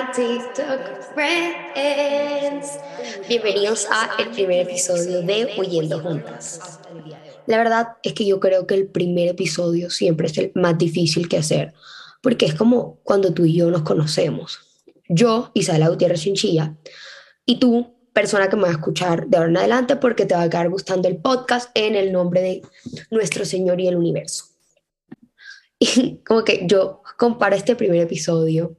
TikTok friends. Bienvenidos a el primer episodio de Huyendo Juntas. La verdad es que yo creo que el primer episodio siempre es el más difícil que hacer, porque es como cuando tú y yo nos conocemos. Yo, Isabela Gutiérrez Chinchilla, y tú, persona que me va a escuchar de ahora en adelante porque te va a quedar gustando el podcast en el nombre de nuestro Señor y el universo. Y como que yo comparo este primer episodio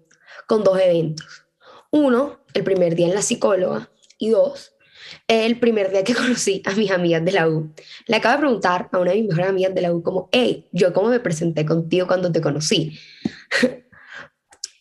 con dos eventos. Uno, el primer día en la psicóloga y dos, el primer día que conocí a mis amigas de la U. Le acabo de preguntar a una de mis mejores amigas de la U como, hey, yo cómo me presenté contigo cuando te conocí.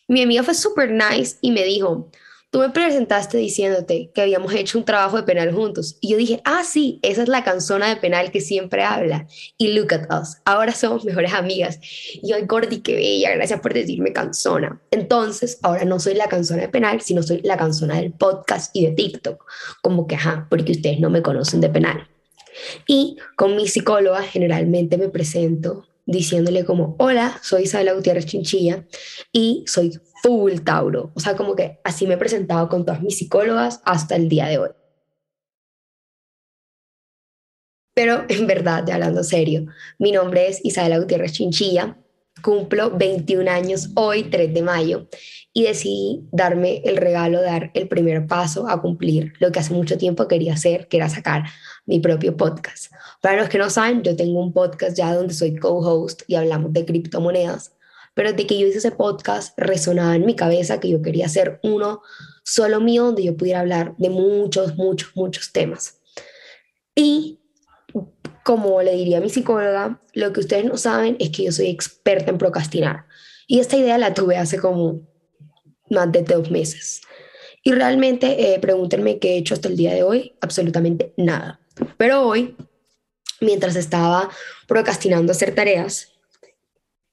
Mi amiga fue súper nice y me dijo, Tú me presentaste diciéndote que habíamos hecho un trabajo de penal juntos. Y yo dije, ah, sí, esa es la canzona de penal que siempre habla. Y look at us, ahora somos mejores amigas. Y yo, Gordy, qué bella, gracias por decirme canzona. Entonces, ahora no soy la canzona de penal, sino soy la canzona del podcast y de TikTok. Como que, ajá, porque ustedes no me conocen de penal. Y con mi psicóloga generalmente me presento diciéndole como, hola, soy Isabela Gutiérrez Chinchilla y soy full Tauro. O sea, como que así me he presentado con todas mis psicólogas hasta el día de hoy. Pero en verdad, de hablando serio, mi nombre es Isabela Gutiérrez Chinchilla, cumplo 21 años hoy, 3 de mayo, y decidí darme el regalo dar el primer paso a cumplir lo que hace mucho tiempo quería hacer, que era sacar mi propio podcast. Para los que no saben, yo tengo un podcast ya donde soy co-host y hablamos de criptomonedas, pero de que yo hice ese podcast resonaba en mi cabeza que yo quería hacer uno solo mío donde yo pudiera hablar de muchos, muchos, muchos temas. Y como le diría a mi psicóloga, lo que ustedes no saben es que yo soy experta en procrastinar. Y esta idea la tuve hace como más de dos meses. Y realmente, eh, pregúntenme qué he hecho hasta el día de hoy, absolutamente nada. Pero hoy, mientras estaba procrastinando hacer tareas,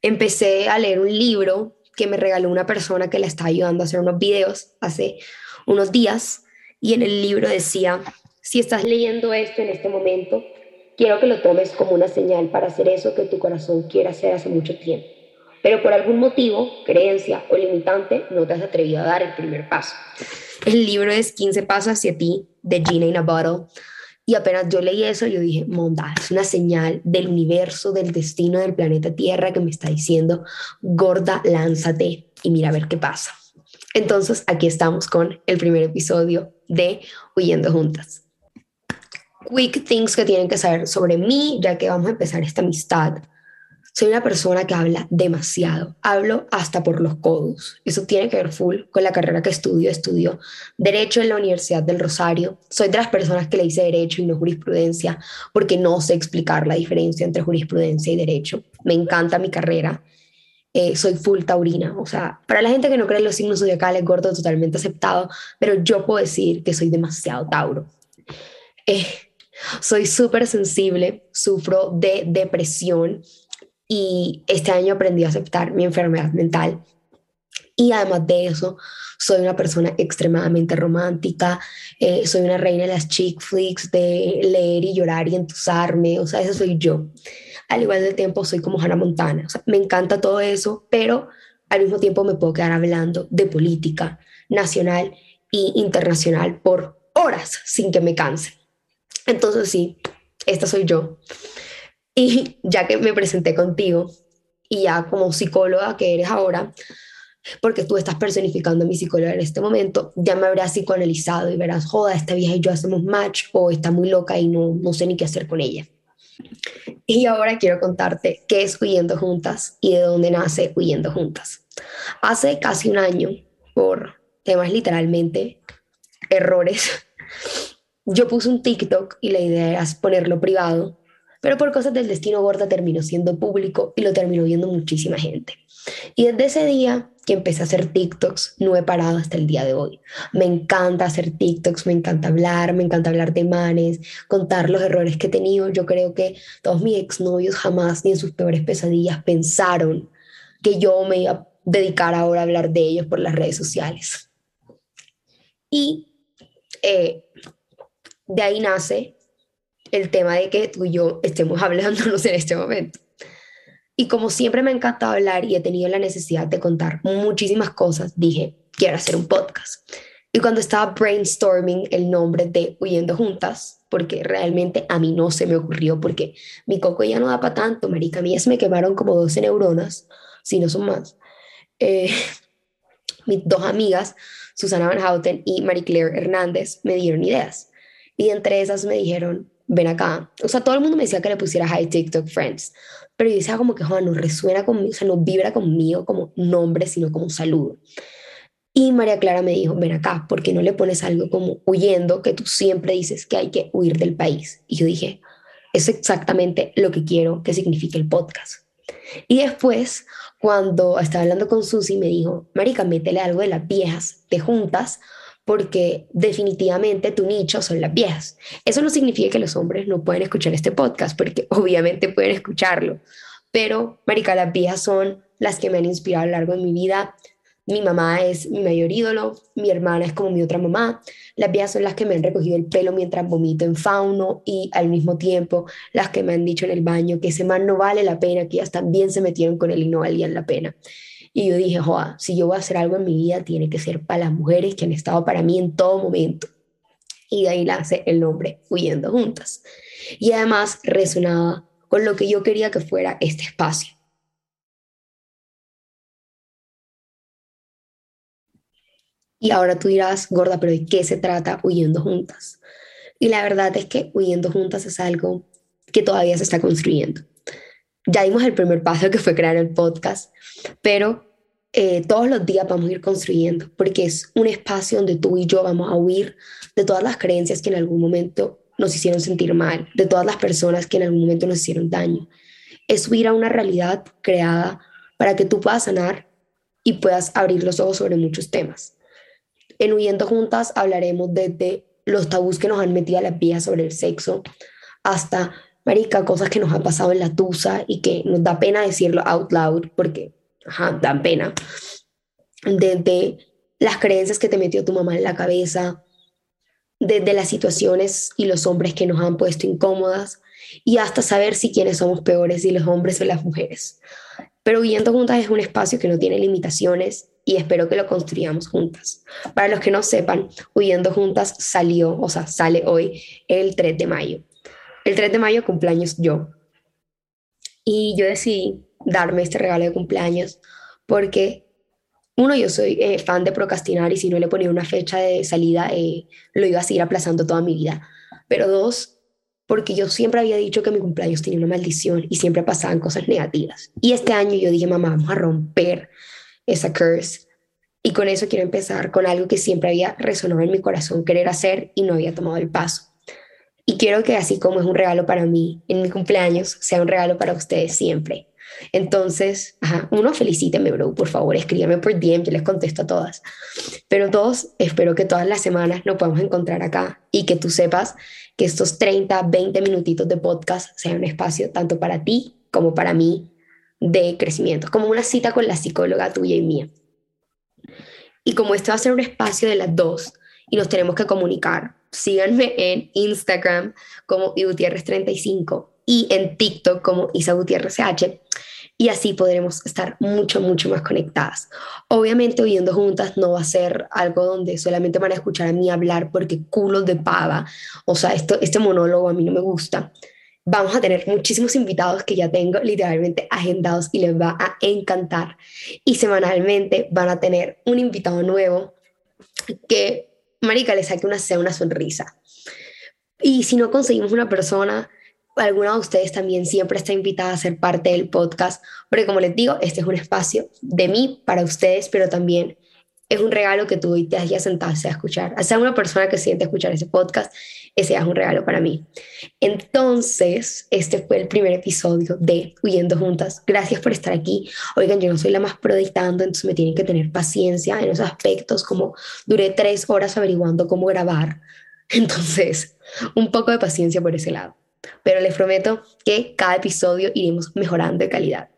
empecé a leer un libro que me regaló una persona que le está ayudando a hacer unos videos hace unos días. Y en el libro decía, si estás leyendo esto en este momento, quiero que lo tomes como una señal para hacer eso que tu corazón quiere hacer hace mucho tiempo pero por algún motivo, creencia o limitante, no te has atrevido a dar el primer paso. El libro es 15 pasos hacia ti de Gina in a Bottle. Y apenas yo leí eso, yo dije, monda, es una señal del universo, del destino del planeta Tierra que me está diciendo, gorda, lánzate y mira a ver qué pasa. Entonces, aquí estamos con el primer episodio de Huyendo Juntas. Quick things que tienen que saber sobre mí, ya que vamos a empezar esta amistad soy una persona que habla demasiado, hablo hasta por los codos. Eso tiene que ver full con la carrera que estudio. Estudio Derecho en la Universidad del Rosario. Soy de las personas que le hice Derecho y no jurisprudencia porque no sé explicar la diferencia entre jurisprudencia y Derecho. Me encanta mi carrera. Eh, soy full taurina. O sea, para la gente que no cree en los signos zodiacales, gordo, totalmente aceptado, pero yo puedo decir que soy demasiado tauro. Eh, soy súper sensible, sufro de depresión y este año aprendí a aceptar mi enfermedad mental. Y además de eso, soy una persona extremadamente romántica, eh, soy una reina de las chick flicks, de leer y llorar y entusiasmarme, o sea, eso soy yo. Al igual del tiempo, soy como Hannah Montana, o sea, me encanta todo eso, pero al mismo tiempo me puedo quedar hablando de política nacional e internacional por horas sin que me canse. Entonces sí, esta soy yo. Y ya que me presenté contigo y ya como psicóloga que eres ahora, porque tú estás personificando mi psicóloga en este momento, ya me habrás psicoanalizado y verás, joda, esta vieja y yo hacemos match o está muy loca y no, no sé ni qué hacer con ella. Y ahora quiero contarte qué es Huyendo Juntas y de dónde nace Huyendo Juntas. Hace casi un año, por temas literalmente errores, yo puse un TikTok y la idea era ponerlo privado pero por cosas del destino gorda terminó siendo público y lo terminó viendo muchísima gente. Y desde ese día que empecé a hacer TikToks, no he parado hasta el día de hoy. Me encanta hacer TikToks, me encanta hablar, me encanta hablar de manes, contar los errores que he tenido. Yo creo que todos mis exnovios jamás ni en sus peores pesadillas pensaron que yo me iba a dedicar ahora a hablar de ellos por las redes sociales. Y eh, de ahí nace el tema de que tú y yo estemos hablándonos en este momento. Y como siempre me ha encantado hablar y he tenido la necesidad de contar muchísimas cosas, dije, quiero hacer un podcast. Y cuando estaba brainstorming el nombre de Huyendo Juntas, porque realmente a mí no se me ocurrió, porque mi coco ya no da para tanto, marica, a mí ya me quemaron como 12 neuronas, si no son más. Eh, mis dos amigas, Susana Van Houten y Marie Claire Hernández, me dieron ideas. Y entre esas me dijeron, ven acá. O sea, todo el mundo me decía que le pusiera Hi TikTok Friends, pero yo decía como que, Juan, no resuena conmigo, o sea, no vibra conmigo como nombre, sino como saludo. Y María Clara me dijo, ven acá, ¿por qué no le pones algo como huyendo, que tú siempre dices que hay que huir del país? Y yo dije, es exactamente lo que quiero que signifique el podcast. Y después, cuando estaba hablando con Susi, me dijo, Marica, métele algo de las viejas, te juntas, porque definitivamente tu nicho son las viejas. Eso no significa que los hombres no pueden escuchar este podcast, porque obviamente pueden escucharlo, pero, Marica, las viejas son las que me han inspirado a lo largo de mi vida, mi mamá es mi mayor ídolo, mi hermana es como mi otra mamá, las viejas son las que me han recogido el pelo mientras vomito en fauno y al mismo tiempo las que me han dicho en el baño que ese man no vale la pena, que ellas también se metieron con él y no valían la pena. Y yo dije, joa, si yo voy a hacer algo en mi vida, tiene que ser para las mujeres que han estado para mí en todo momento. Y de ahí nace el nombre Huyendo Juntas. Y además resonaba con lo que yo quería que fuera este espacio Y ahora tú dirás, gorda, pero ¿de qué se trata huyendo juntas? Y la verdad es que huyendo juntas es algo que todavía se está construyendo. Ya dimos el primer paso que fue crear el podcast, pero eh, todos los días vamos a ir construyendo, porque es un espacio donde tú y yo vamos a huir de todas las creencias que en algún momento nos hicieron sentir mal, de todas las personas que en algún momento nos hicieron daño. Es huir a una realidad creada para que tú puedas sanar y puedas abrir los ojos sobre muchos temas. En Huyendo Juntas hablaremos desde los tabús que nos han metido a las vías sobre el sexo hasta, marica, cosas que nos han pasado en la tusa y que nos da pena decirlo out loud porque, ajá, dan pena. Desde las creencias que te metió tu mamá en la cabeza, desde las situaciones y los hombres que nos han puesto incómodas y hasta saber si quienes somos peores, si los hombres o las mujeres. Pero Huyendo Juntas es un espacio que no tiene limitaciones y espero que lo construyamos juntas. Para los que no sepan, Huyendo Juntas salió, o sea, sale hoy el 3 de mayo. El 3 de mayo cumpleaños yo. Y yo decidí darme este regalo de cumpleaños porque, uno, yo soy eh, fan de procrastinar y si no le ponía una fecha de salida, eh, lo iba a seguir aplazando toda mi vida. Pero dos, porque yo siempre había dicho que mi cumpleaños tenía una maldición y siempre pasaban cosas negativas. Y este año yo dije, mamá, vamos a romper esa curse. Y con eso quiero empezar con algo que siempre había resonado en mi corazón querer hacer y no había tomado el paso. Y quiero que así como es un regalo para mí en mi cumpleaños, sea un regalo para ustedes siempre. Entonces, ajá, uno, felicíteme, bro, por favor, escríbame por DM, yo les contesto a todas. Pero dos, espero que todas las semanas nos podamos encontrar acá y que tú sepas que estos 30, 20 minutitos de podcast sean un espacio tanto para ti como para mí de crecimiento, como una cita con la psicóloga tuya y mía. Y como esto va a ser un espacio de las dos y nos tenemos que comunicar, síganme en Instagram como Gutiérrez35 y en TikTok como Isa Gutiérrez y así podremos estar mucho, mucho más conectadas. Obviamente, oyendo juntas no va a ser algo donde solamente van a escuchar a mí hablar porque culos de pava, o sea, esto, este monólogo a mí no me gusta, vamos a tener muchísimos invitados que ya tengo literalmente agendados y les va a encantar. Y semanalmente van a tener un invitado nuevo que, marica, le saque una, una sonrisa. Y si no conseguimos una persona, alguna de ustedes también siempre está invitada a ser parte del podcast, porque como les digo, este es un espacio de mí para ustedes, pero también es un regalo que tú hoy te hayas sentado a escuchar. A sea una persona que siente escuchar ese podcast, ese es un regalo para mí. Entonces, este fue el primer episodio de Huyendo Juntas. Gracias por estar aquí. Oigan, yo no soy la más prodictando, entonces me tienen que tener paciencia en esos aspectos, como duré tres horas averiguando cómo grabar. Entonces, un poco de paciencia por ese lado. Pero les prometo que cada episodio iremos mejorando de calidad.